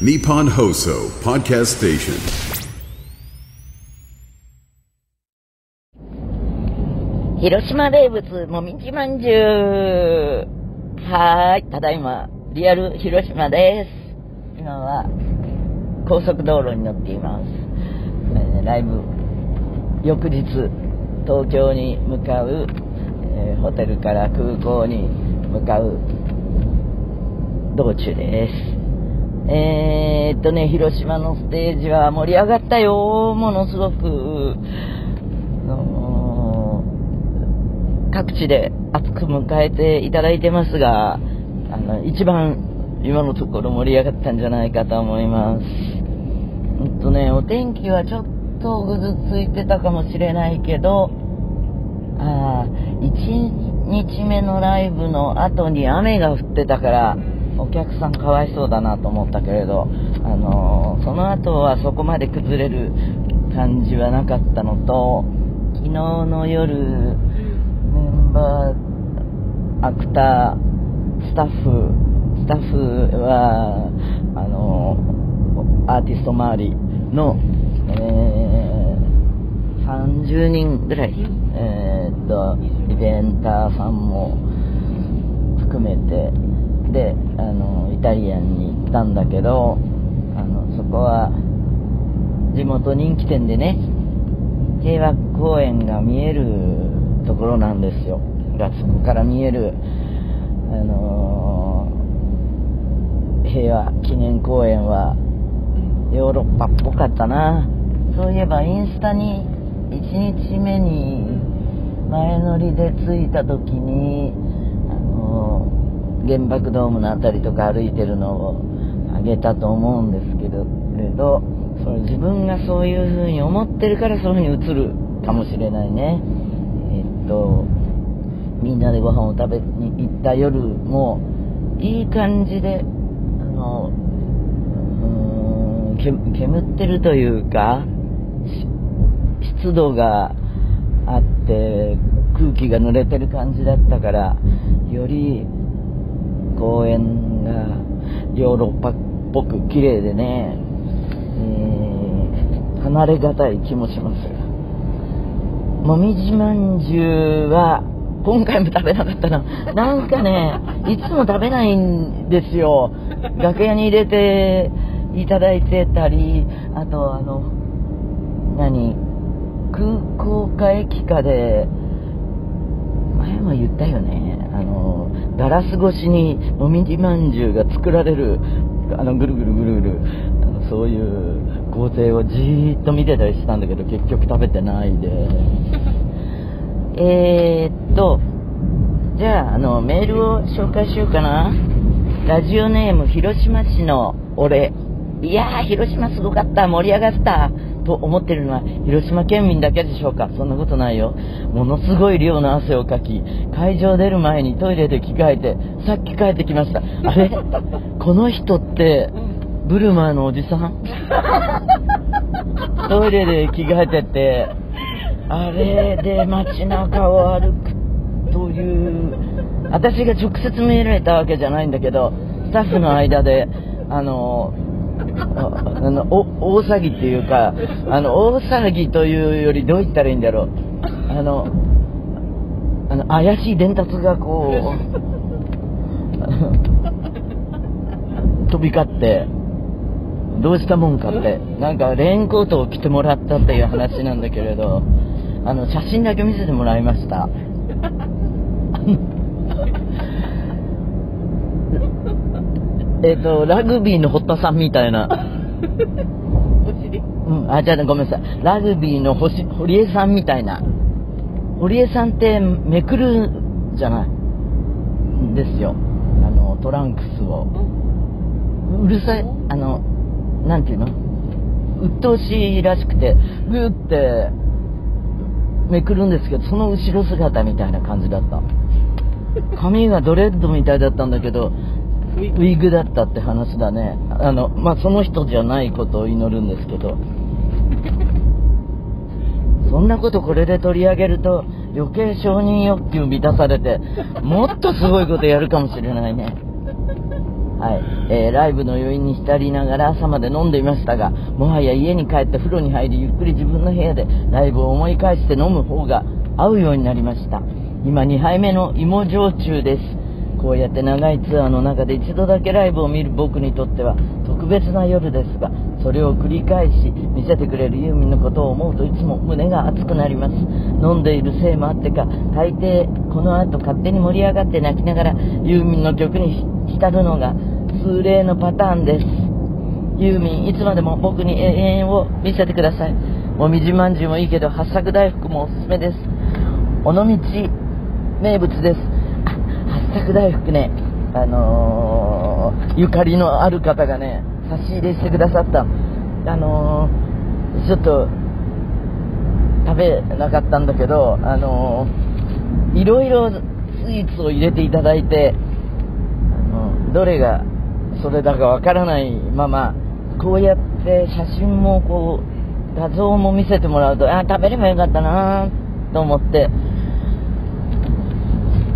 Nippon Hoso Podcast Station. 広島名物、もみじまんじゅう。はーい、ただいま、リアル広島です。今は、高速道路に乗っています。えーライブ、翌日、東京に向かう、えーホテルから空港に向かう道中です。えーっとね、広島のステージは盛り上がったよ、ものすごく。各地で熱く迎えていただいてますが、あの、一番今のところ盛り上がったんじゃないかと思います。うんとね、お天気はちょっとぐずついてたかもしれないけど、ああ、1日目のライブの後に雨が降ってたから、お客さんかわいそうだなと思ったけれど、あのーその後はそこまで崩れる感じはなかったのと、昨日の夜、メンバー、アクター、スタッフ、スタッフは、あのーアーティスト周りの、えー30人ぐらい、えっと、イベンターさんも含めて、で、あの、イタリアンに行ったんだけど、あの、そこは、地元人気店でね、平和公園が見えるところなんですよ。が、そこから見える、あの平和記念公園は、ヨーロッパっぽかったな。そういえばインスタに1日目に前乗りで着いた時に、原爆ドームのあたりとか歩いてるのをあげたと思うんですけど、けどそれ自分がそういう風に思ってるからそういう風に映るかもしれないね。えっと、みんなでご飯を食べに行った夜も、いい感じで、あの、うーん煙ってるというか、湿度があって、空気が濡れてる感じだったから、より公園がヨーロッパっぽく綺麗でね、えー離れがたい気もします。もみじまんじゅうは、今回も食べなかったな。なんかね、いつも食べないんですよ。楽屋に入れていただいてたり、あとあの、何、空港か駅かで、前も言ったよね。あの、ガラス越しにもみじまんじゅうが作られる、あの、ぐるぐるぐるぐる、あのそういう工程をじーっと見てたりしたんだけど、結局食べてないで。えっと、じゃあ、あの、メールを紹介しようかな。ラジオネーム、広島市の俺。いやー、広島すごかった、盛り上がった、と思ってるのは、広島県民だけでしょうか？そんなことないよ。ものすごい量の汗をかき、会場出る前にトイレで着替えて、さっき帰ってきました。あれ？この人って、ブルマーのおじさん？トイレで着替えてて、あれで街中を歩くという、私が直接見られたわけじゃないんだけど、スタッフの間で、あの、ああのお大騒ぎっていうか、あの、大騒ぎというよりどう言ったらいいんだろう。あの、あの怪しい伝達がこう、飛び交って、どうしたもんかって、なんかレインコートを着てもらったっていう話なんだけれど、あの、写真だけ見せてもらいました。えっと、ラグビーの堀田さんみたいな。うん、あ、じゃあごめんなさい。ラグビーの星堀江さんみたいな。堀江さんってめくるじゃない。ですよ。あの、トランクスを。うるさい、あの、なんていうの？鬱陶しいらしくて、ぐーってめくるんですけど、その後ろ姿みたいな感じだった。髪がドレッドみたいだったんだけど、ウィッグだったって話だね。あの、まあ、その人じゃないことを祈るんですけど。そんなことこれで取り上げると、余計承認欲求満たされて、もっとすごいことやるかもしれないね。はいえーライブの余韻に浸りながら朝まで飲んでいましたがもはや家に帰って風呂に入りゆっくり自分の部屋でライブを思い返して飲む方が合うようになりました今2杯目の芋焼酎ですこうやって長いツアーの中で一度だけライブを見る僕にとっては特別な夜ですがそれを繰り返し見せてくれるユーミンのことを思うといつも胸が熱くなります。飲んでいるせいもあってか大抵この後勝手に盛り上がって泣きながらユーミンの曲に浸るのが通例のパターンです。ユーミンいつまでも僕に永遠を見せてください。もみじまんじゅうもいいけど八作大福もおすすめです。尾道名物です。あ八作大福ねあのーゆかりのある方がね差し入れしてくださった。あのーちょっと食べなかったんだけどあのーいろいろスイーツを入れていただいてあのどれがそれだかわからないままこうやって写真もこう画像も見せてもらうとあ食べればよかったなと思って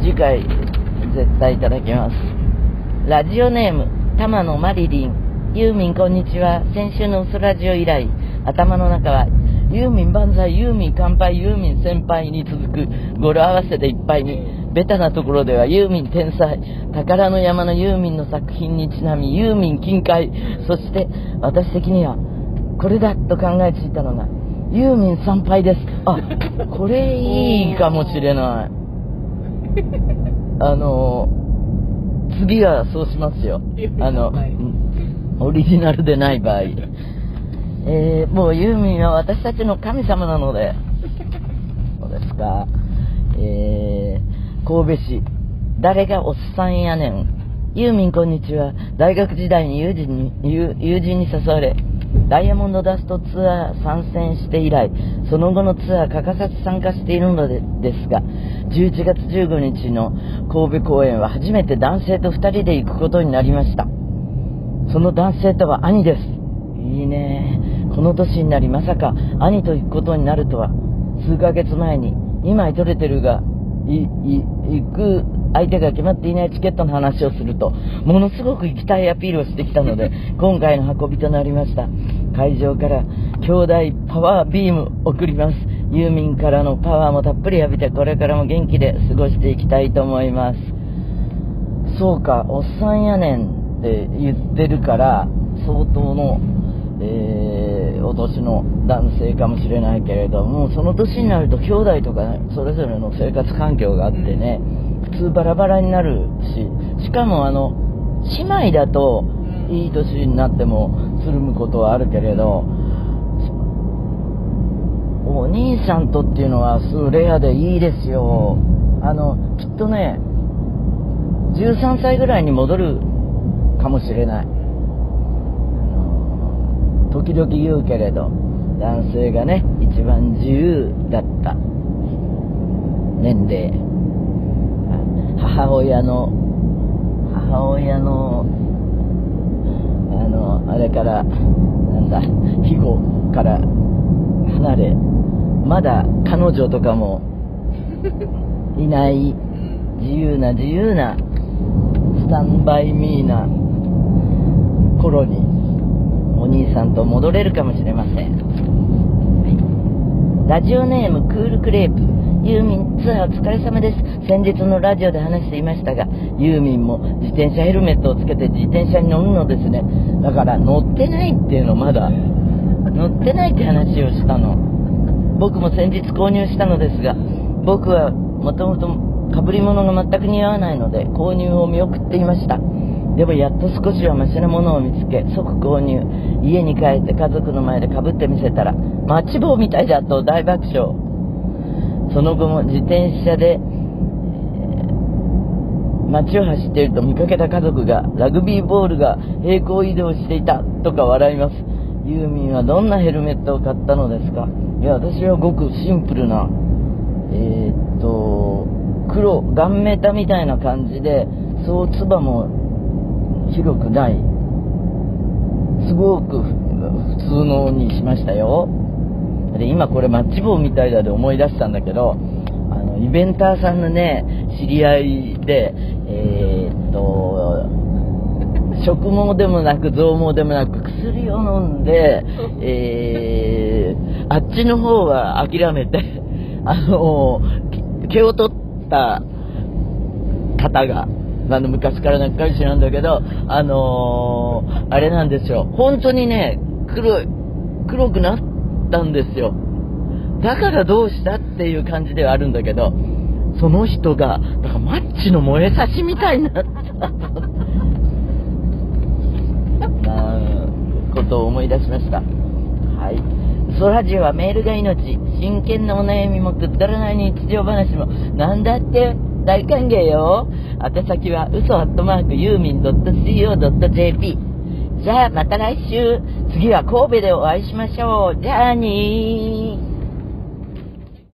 次回絶対いただきます。ラジオネーム玉野マリリンユーミンこんにちは。先週のウソラジオ以来頭の中はユーミン万歳ユーミン乾杯ユーミン先輩に続く語呂合わせでいっぱいにベタなところではユーミン天才宝の山のユーミンの作品にちなみユーミン近海そして私的にはこれだと考えついたのがユーミン参拝です。あこれいいかもしれない。あの次はそうしますよ。あの、うん。オリジナルでない場合。えーもうユーミンは私たちの神様なので。そうですか。えー神戸市。誰がおっさんやねん。ユーミンこんにちは。大学時代に友人に友友人に誘われダイヤモンドダストツアー参戦して以来その後のツアー欠かさず参加しているのでですが11月15日の神戸公演は初めて男性と2人で行くことになりましたその男性とは兄です。いいね。この年になりまさか兄と行くことになるとは。数ヶ月前に2枚取れてるが、い、い、行く相手が決まっていないチケットの話をすると、ものすごく行きたいアピールをしてきたので、今回の運びとなりました。会場から兄弟パワービーム送ります。ユーミンからのパワーもたっぷり浴びて、これからも元気で過ごしていきたいと思います。そうか、おっさんやねんって言ってるから、相当の、えーお年の男性かもしれないけれども、その年になると兄弟とかね、それぞれの生活環境があってね、普通バラバラになるし、しかもあの、姉妹だと、いい年になってもつるむことはあるけれど、お兄さんとっていうのはすごいレアでいいですよ。あの、きっとね、13歳ぐらいに戻るかもしれない。時々言うけれど、男性がね、一番自由だった年齢。あ母親の、母親の、あの、あれから、なんだ、庇護から離れ、まだ彼女とかも いない自由な自由なスタンバイミーな頃にお兄さんと戻れるかもしれません、はい、ラジオネームクールクレープ。ユーミンツアーお疲れ様です。先日のラジオで話していましたがユーミンも自転車ヘルメットをつけて自転車に乗るのですね。だから乗ってないっていうのまだ乗ってないって話をしたの。僕も先日購入したのですが僕はもともと被り物が全く似合わないので購入を見送っていました。でもやっと少しはマシなものを見つけ即購入。家に帰って家族の前で被ってみせたらマッチ棒みたいだと大爆笑。その後も自転車でえー街を走っていると見かけた家族がラグビーボールが平行移動していたとか笑います。ユーミンはどんなヘルメットを買ったのですか。いや私はごくシンプルなえーっと黒ガンメタみたいな感じでそうつばも広くない。すごくふ普通のにしましたよ。で今これマッチ棒みたいだで思い出したんだけどあのイベンターさんのね知り合いでえーっと食毛でもなく増毛でもなく薬を飲んで、えー、あっちの方は諦めて、あの、毛を取った方が、あの昔から仲良しなんだけど、あのー、あれなんですよ。本当にね、黒い、黒くなったんですよ。だからどうしたっていう感じではあるんだけど、その人が、だからマッチの燃えさしみたいになった。なことを思い出しました。はい。ソラジオはメールが命。真剣なお悩みもくだらない日常話も、なんだって？大歓迎よ。宛先は嘘アットマークユーミン .co.jp。じゃあまた来週。次は神戸でお会いしましょう。じゃあにー。